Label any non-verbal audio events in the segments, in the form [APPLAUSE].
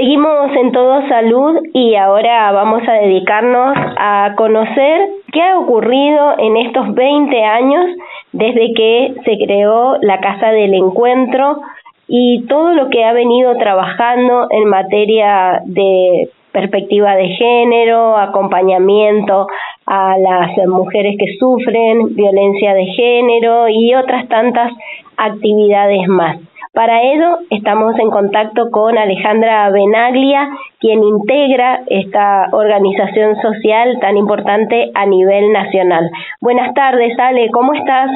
Seguimos en Todo Salud y ahora vamos a dedicarnos a conocer qué ha ocurrido en estos 20 años desde que se creó la Casa del Encuentro y todo lo que ha venido trabajando en materia de perspectiva de género, acompañamiento a las mujeres que sufren violencia de género y otras tantas actividades más. Para ello estamos en contacto con Alejandra Benaglia, quien integra esta organización social tan importante a nivel nacional. Buenas tardes, Ale, ¿cómo estás?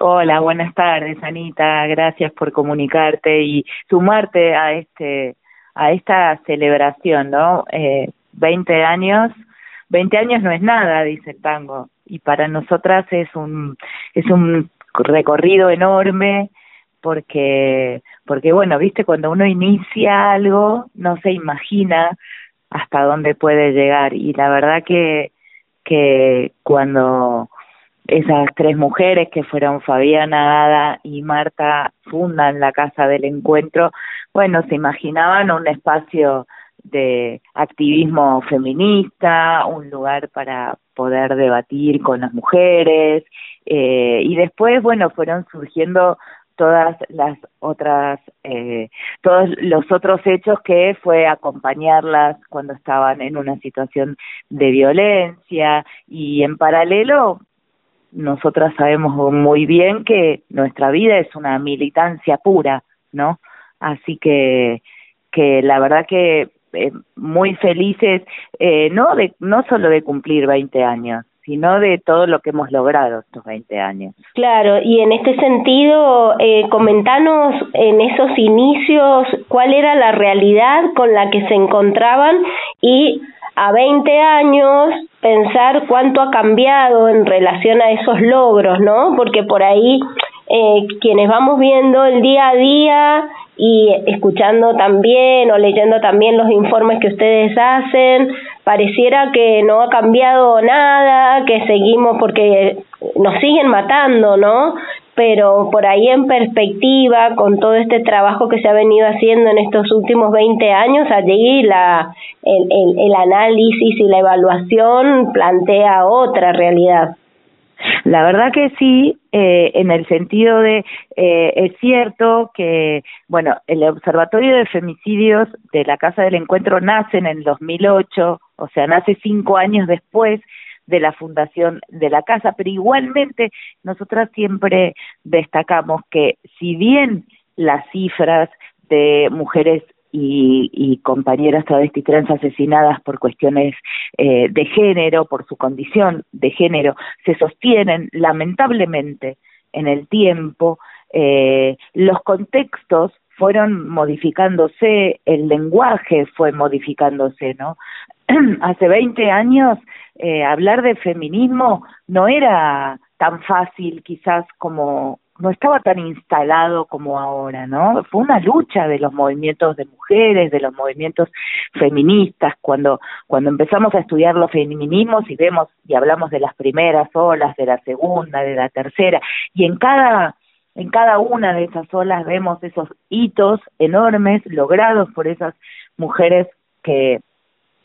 Hola, buenas tardes, Anita. Gracias por comunicarte y sumarte a este a esta celebración, ¿no? Eh, 20 años, 20 años no es nada, dice el tango, y para nosotras es un es un recorrido enorme porque porque bueno, viste cuando uno inicia algo no se imagina hasta dónde puede llegar y la verdad que que cuando esas tres mujeres que fueron Fabiana, Ada y Marta fundan la Casa del Encuentro, bueno, se imaginaban un espacio de activismo feminista, un lugar para poder debatir con las mujeres eh, y después, bueno, fueron surgiendo todas las otras, eh, todos los otros hechos que fue acompañarlas cuando estaban en una situación de violencia y en paralelo nosotras sabemos muy bien que nuestra vida es una militancia pura, ¿no? Así que que la verdad que eh, muy felices eh, no de no solo de cumplir 20 años, sino de todo lo que hemos logrado estos 20 años. Claro, y en este sentido, eh, comentanos en esos inicios cuál era la realidad con la que se encontraban y a 20 años pensar cuánto ha cambiado en relación a esos logros, ¿no? Porque por ahí eh, quienes vamos viendo el día a día y escuchando también o leyendo también los informes que ustedes hacen, pareciera que no ha cambiado nada, que seguimos porque nos siguen matando, ¿no? pero por ahí en perspectiva, con todo este trabajo que se ha venido haciendo en estos últimos 20 años, allí la, el, el, el análisis y la evaluación plantea otra realidad. La verdad que sí, eh, en el sentido de, eh, es cierto que, bueno, el Observatorio de Femicidios de la Casa del Encuentro nace en el 2008, o sea, nace cinco años después de la fundación de la casa, pero igualmente nosotras siempre destacamos que si bien las cifras de mujeres y, y compañeras travestis trans asesinadas por cuestiones eh, de género, por su condición de género, se sostienen lamentablemente en el tiempo, eh, los contextos fueron modificándose, el lenguaje fue modificándose, ¿no? [CLEARS THROAT] Hace 20 años eh, hablar de feminismo no era tan fácil quizás como no estaba tan instalado como ahora, ¿no? Fue una lucha de los movimientos de mujeres, de los movimientos feministas, cuando, cuando empezamos a estudiar los feminismos y vemos y hablamos de las primeras olas, de la segunda, de la tercera, y en cada, en cada una de esas olas vemos esos hitos enormes logrados por esas mujeres que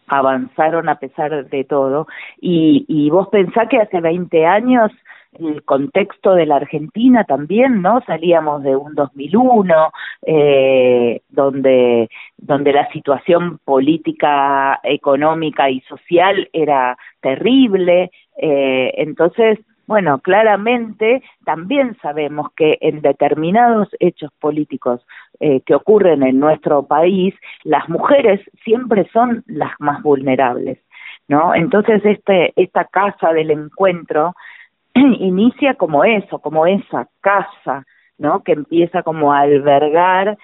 avanzaron a pesar de todo. Y, y vos pensás que hace 20 años el contexto de la Argentina también, ¿no? Salíamos de un 2001, eh, donde, donde la situación política, económica y social era terrible. Eh, entonces, bueno, claramente también sabemos que en determinados hechos políticos eh, que ocurren en nuestro país, las mujeres siempre son las más vulnerables, ¿no? Entonces, este, esta casa del encuentro [CLEARS THROAT] inicia como eso, como esa casa, ¿no? Que empieza como a albergar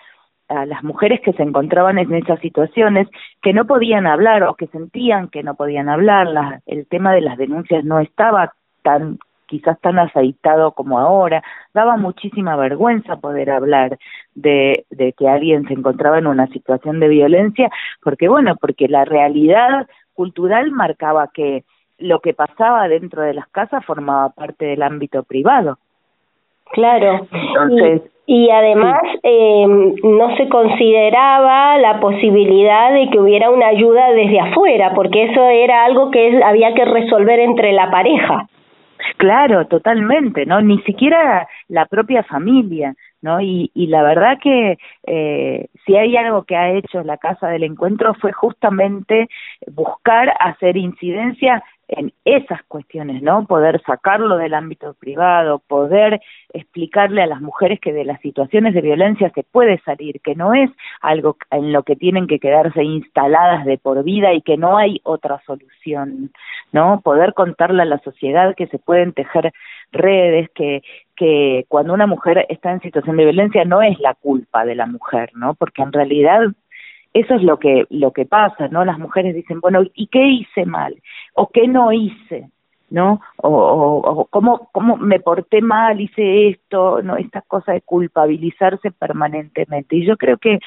a las mujeres que se encontraban en esas situaciones que no podían hablar o que sentían que no podían hablar, la, el tema de las denuncias no estaba tan quizás tan aceitado como ahora, daba muchísima vergüenza poder hablar de, de que alguien se encontraba en una situación de violencia, porque bueno, porque la realidad cultural marcaba que lo que pasaba dentro de las casas formaba parte del ámbito privado. Claro. Entonces, y, además eh, no se consideraba la posibilidad de que hubiera una ayuda desde afuera, porque eso era algo que había que resolver entre la pareja. Claro, totalmente, ¿no? Ni siquiera la propia familia, ¿no? Y, y la verdad que eh, si hay algo que ha hecho la Casa del Encuentro fue justamente buscar hacer incidencia en esas cuestiones, ¿no? Poder sacarlo del ámbito privado, poder explicarle a las mujeres que de las situaciones de violencia se puede salir, que no es algo en lo que tienen que quedarse instaladas de por vida y que no hay otra solución, ¿no? Poder contarle a la sociedad que se pueden tejer redes, que que cuando una mujer está en situación de violencia no es la culpa de la mujer, ¿no? Porque en realidad eso es lo que lo que pasa, ¿no? Las mujeres dicen, bueno, ¿y qué hice mal? ¿O qué no hice? ¿No? O, cómo, cómo me porté mal, hice esto, ¿no? Esta cosa de culpabilizarse permanentemente. Y yo creo que,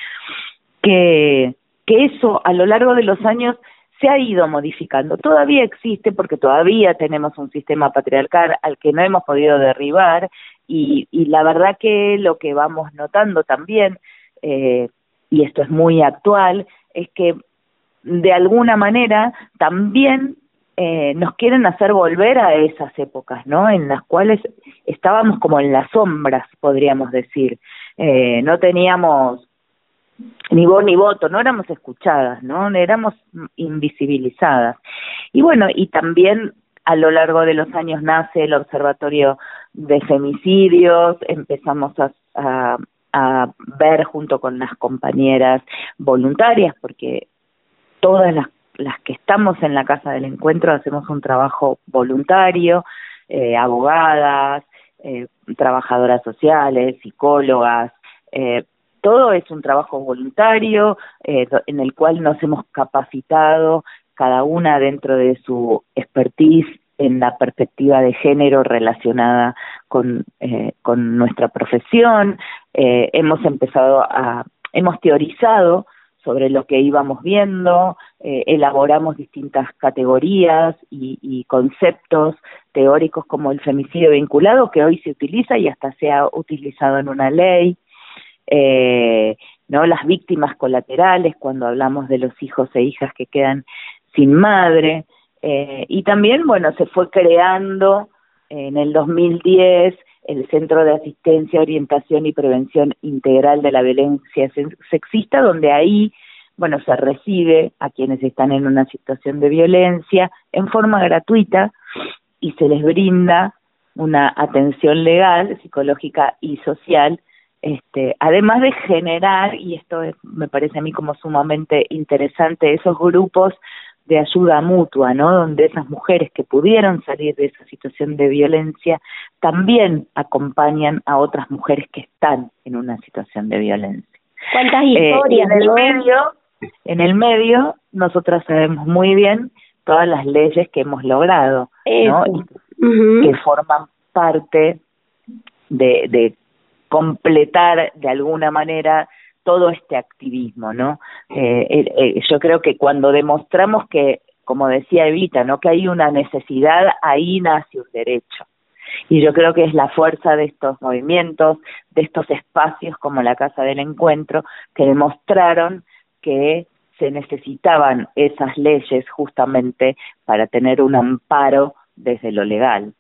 que, que eso a lo largo de los años se ha ido modificando. Todavía existe porque todavía tenemos un sistema patriarcal al que no hemos podido derribar y, y la verdad que lo que vamos notando también eh, y esto es muy actual, es que de alguna manera también eh, nos quieren hacer volver a esas épocas, ¿no? En las cuales estábamos como en las sombras, podríamos decir. Eh, no teníamos ni voz ni voto, no éramos escuchadas, ¿no? Éramos invisibilizadas. Y bueno, y también a lo largo de los años nace el Observatorio de Femicidios, empezamos a, a ver junto con las compañeras voluntarias, porque todas las, las que estamos en la Casa del Encuentro hacemos un trabajo voluntario, eh, abogadas, eh, trabajadoras sociales, psicólogas, eh, todo es un trabajo voluntario eh, en el cual nos hemos capacitado cada una dentro de su expertise en la perspectiva de género relacionada con, eh, con nuestra profesión. Eh, hemos empezado a, hemos teorizado sobre lo que íbamos viendo, eh, elaboramos distintas categorías y, y, conceptos teóricos como el femicidio vinculado, que hoy se utiliza y hasta se ha utilizado en una ley, eh, no las víctimas colaterales cuando hablamos de los hijos e hijas que quedan sin madre, eh, y también, bueno, se fue creando en el 2010 el Centro de Asistencia, Orientación y Prevención Integral de la Violencia Sexista, donde ahí, bueno, se recibe a quienes están en una situación de violencia en forma gratuita y se les brinda una atención legal, psicológica y social, este, además de generar, y esto me parece a mí como sumamente interesante, esos grupos de ayuda mutua, ¿no? Donde esas mujeres que pudieron salir de esa situación de violencia también acompañan a otras mujeres que están en una situación de violencia. ¿Cuántas eh, historias? en el medio, en el medio, nosotras sabemos muy bien todas las leyes que hemos logrado, ¿no? Que forman parte de, de completar de alguna manera todo este activismo, ¿no? Eh, eh, yo creo que cuando demostramos que, como decía Evita, ¿no? Que hay una necesidad, ahí nace un derecho. Y yo creo que es la fuerza de estos movimientos, de estos espacios como la Casa del Encuentro, que demostraron que se necesitaban esas leyes justamente para tener un amparo desde lo legal.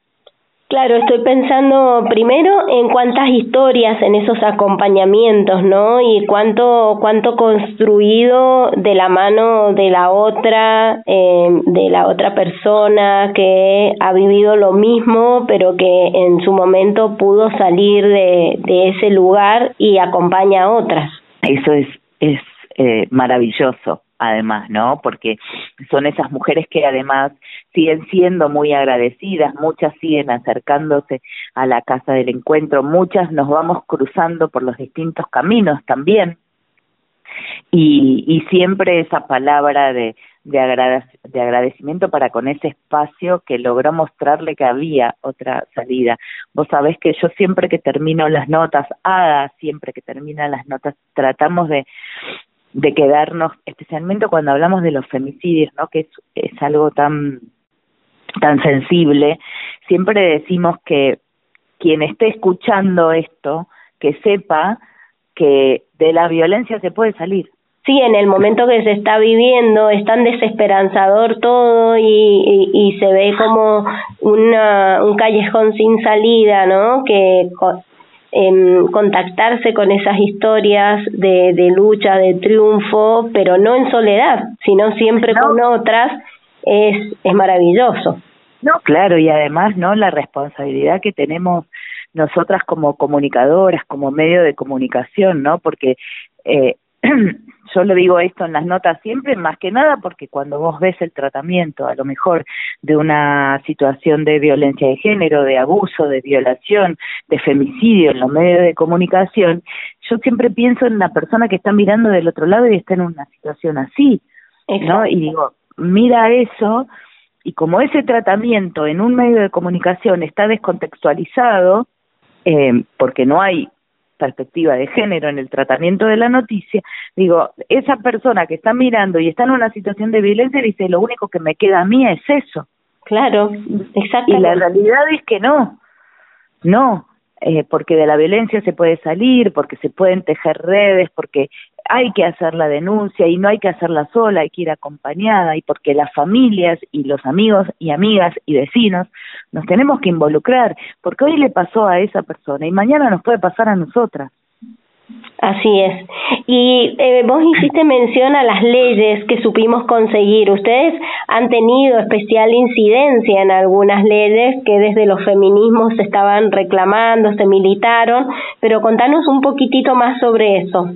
Claro, estoy pensando primero en cuántas historias en esos acompañamientos, ¿no? Y cuánto cuánto construido de la mano de la otra, eh, de la otra persona que ha vivido lo mismo, pero que en su momento pudo salir de, de ese lugar y acompaña a otras. Eso es es eh, maravilloso además, ¿no? Porque son esas mujeres que además siguen siendo muy agradecidas, muchas siguen acercándose a la casa del encuentro, muchas nos vamos cruzando por los distintos caminos también. Y, y siempre esa palabra de, de, de agradecimiento para con ese espacio que logró mostrarle que había otra salida. Vos sabés que yo siempre que termino las notas, Ada siempre que termina las notas, tratamos de, de quedarnos, especialmente cuando hablamos de los femicidios, ¿no? que es, es algo tan, tan sensible, siempre decimos que quien esté escuchando esto, que sepa que de la violencia se puede salir. Sí, en el momento que se está viviendo es tan desesperanzador todo y, y, se ve como una, un callejón sin salida, ¿no? Que en contactarse con esas historias de, de lucha, de triunfo, pero no en soledad, sino siempre con otras, es, es maravilloso. No, claro, y además, ¿no? La responsabilidad que tenemos nosotras como comunicadoras, como medio de comunicación, ¿no? Porque eh, [CLEARS THROAT] yo le digo esto en las notas siempre, más que nada porque cuando vos ves el tratamiento, a lo mejor de una situación de violencia de género, de abuso, de violación, de femicidio en los medios de comunicación, yo siempre pienso en la persona que está mirando del otro lado y está en una situación así, ¿no? Y digo, mira eso, y como ese tratamiento en un medio de comunicación está descontextualizado, eh, porque no hay perspectiva de género en el tratamiento de la noticia, digo, esa persona que está mirando y está en una situación de violencia dice, lo único que me queda a mí es eso. Claro, exacto. Y la realidad es que no, no, eh, porque de la violencia se puede salir, porque se pueden tejer redes, porque hay que hacer la denuncia y no hay que hacerla sola, hay que ir acompañada y porque las familias y los amigos y amigas y vecinos nos tenemos que involucrar, porque hoy le pasó a esa persona y mañana nos puede pasar a nosotras. Así es. Y eh, vos hiciste mención a las leyes que supimos conseguir. Ustedes han tenido especial incidencia en algunas leyes que desde los feminismos se estaban reclamando, se militaron, pero contanos un poquitito más sobre eso.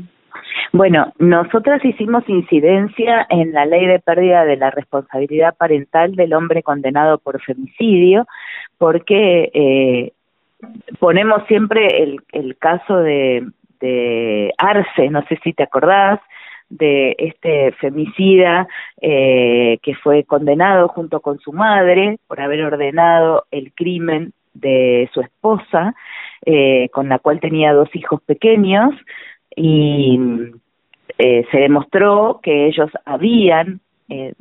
Bueno, nosotras hicimos incidencia en la ley de pérdida de la responsabilidad parental del hombre condenado por femicidio, porque eh, ponemos siempre el, el caso de, de Arce, no sé si te acordás, de este femicida eh, que fue condenado junto con su madre por haber ordenado el crimen de su esposa, eh, con la cual tenía dos hijos pequeños, y eh, se demostró que ellos habían eh,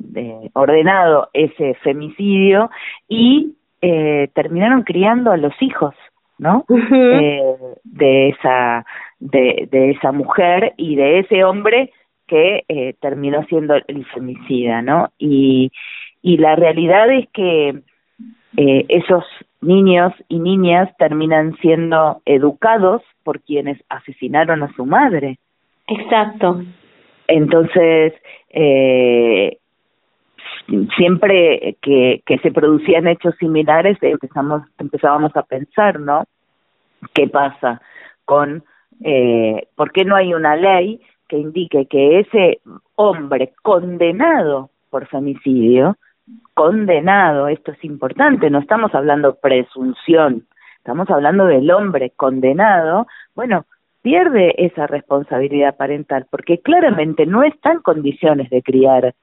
ordenado ese femicidio y eh, terminaron criando a los hijos no eh, de esa de, de esa mujer y de ese hombre que eh, terminó siendo el femicida no y y la realidad es que eh, esos niños y niñas terminan siendo educados por quienes asesinaron a su madre. Exacto. Entonces, eh, siempre que, que se producían hechos similares, empezamos, empezábamos a pensar, ¿no? ¿Qué pasa con, eh, por qué no hay una ley que indique que ese hombre condenado por femicidio condenado, esto es importante, no estamos hablando presunción, estamos hablando del hombre condenado, bueno, pierde esa responsabilidad parental porque claramente no está en condiciones de criar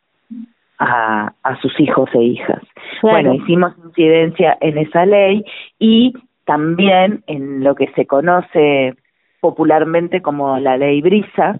a, a sus hijos e hijas. Bueno, hicimos incidencia en esa ley y también en lo que se conoce popularmente como la ley Brisa,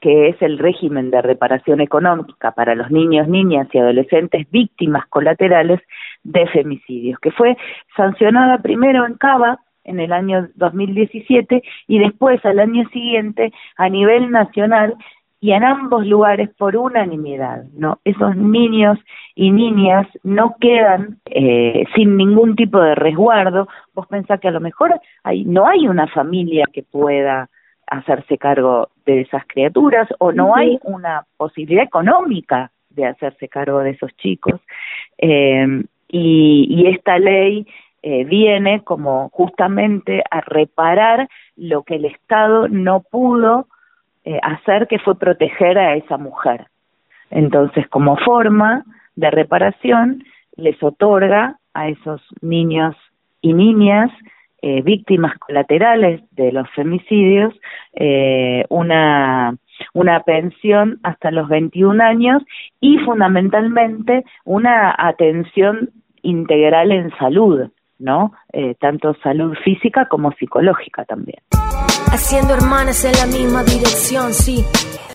que es el régimen de reparación económica para los niños, niñas y adolescentes víctimas colaterales de femicidios, que fue sancionada primero en Cava en el año 2017 y después al año siguiente a nivel nacional y en ambos lugares por unanimidad, ¿no? Esos niños y niñas no quedan eh, sin ningún tipo de resguardo. Vos pensás que a lo mejor hay, no hay una familia que pueda hacerse cargo de esas criaturas o no hay una posibilidad económica de hacerse cargo de esos chicos. Eh, y, y esta ley eh, viene como justamente a reparar lo que el Estado no pudo eh, hacer, que fue proteger a esa mujer. Entonces, como forma de reparación, les otorga a esos niños y niñas eh, víctimas colaterales de los femicidios eh, una una pensión hasta los 21 años y fundamentalmente una atención integral en salud, ¿no? Eh, tanto salud física como psicológica también. Haciendo hermanas en la misma dirección, sí.